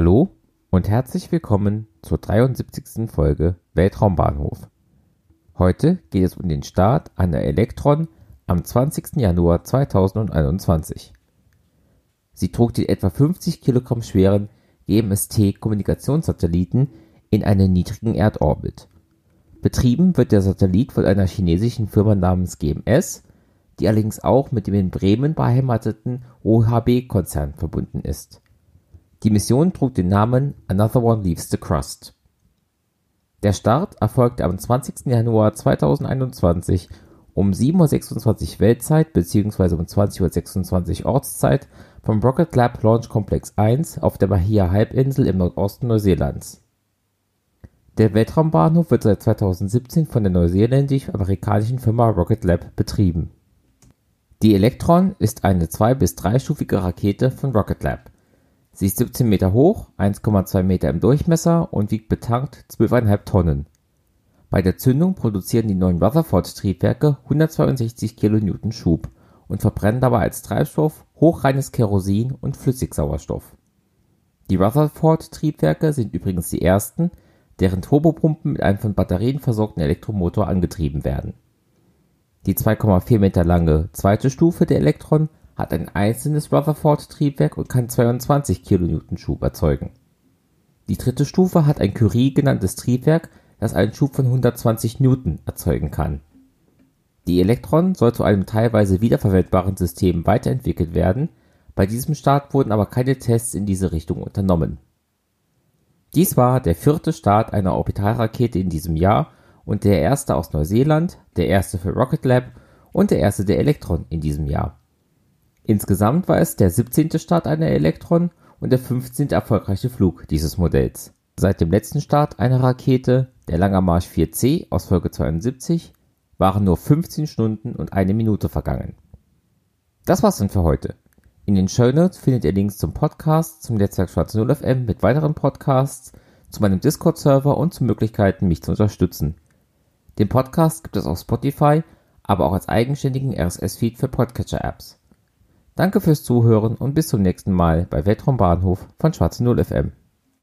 Hallo und herzlich willkommen zur 73. Folge Weltraumbahnhof. Heute geht es um den Start einer Elektron am 20. Januar 2021. Sie trug den etwa 50 Kilogramm schweren GMST-Kommunikationssatelliten in einen niedrigen Erdorbit. Betrieben wird der Satellit von einer chinesischen Firma namens GMS, die allerdings auch mit dem in Bremen beheimateten OHB-Konzern verbunden ist. Die Mission trug den Namen Another One Leaves the Crust. Der Start erfolgte am 20. Januar 2021 um 7.26 Uhr Weltzeit bzw. um 20.26 Uhr Ortszeit vom Rocket Lab Launch Complex 1 auf der Bahia-Halbinsel im Nordosten Neuseelands. Der Weltraumbahnhof wird seit 2017 von der neuseeländisch-amerikanischen Firma Rocket Lab betrieben. Die Electron ist eine zwei bis dreistufige Rakete von Rocket Lab. Sie ist 17 Meter hoch, 1,2 Meter im Durchmesser und wiegt betankt 12,5 Tonnen. Bei der Zündung produzieren die neuen Rutherford-Triebwerke 162 kN Schub und verbrennen dabei als Treibstoff hochreines Kerosin und Flüssigsauerstoff. Die Rutherford-Triebwerke sind übrigens die ersten, deren Turbopumpen mit einem von Batterien versorgten Elektromotor angetrieben werden. Die 2,4 Meter lange zweite Stufe der Electron hat ein einzelnes Rutherford-Triebwerk und kann 22 kN Schub erzeugen. Die dritte Stufe hat ein Curie genanntes Triebwerk, das einen Schub von 120 Newton erzeugen kann. Die Electron soll zu einem teilweise wiederverwendbaren System weiterentwickelt werden, bei diesem Start wurden aber keine Tests in diese Richtung unternommen. Dies war der vierte Start einer Orbitalrakete in diesem Jahr und der erste aus Neuseeland, der erste für Rocket Lab und der erste der Electron in diesem Jahr. Insgesamt war es der 17. Start einer Electron und der 15. erfolgreiche Flug dieses Modells. Seit dem letzten Start einer Rakete, der Langer Marsch 4C aus Folge 72, waren nur 15 Stunden und eine Minute vergangen. Das war's dann für heute. In den Show Notes findet ihr Links zum Podcast, zum Netzwerk Schwarz 0 FM mit weiteren Podcasts, zu meinem Discord-Server und zu Möglichkeiten, mich zu unterstützen. Den Podcast gibt es auf Spotify, aber auch als eigenständigen RSS-Feed für Podcatcher-Apps. Danke fürs Zuhören und bis zum nächsten Mal bei Weltraumbahnhof von Schwarze Null FM.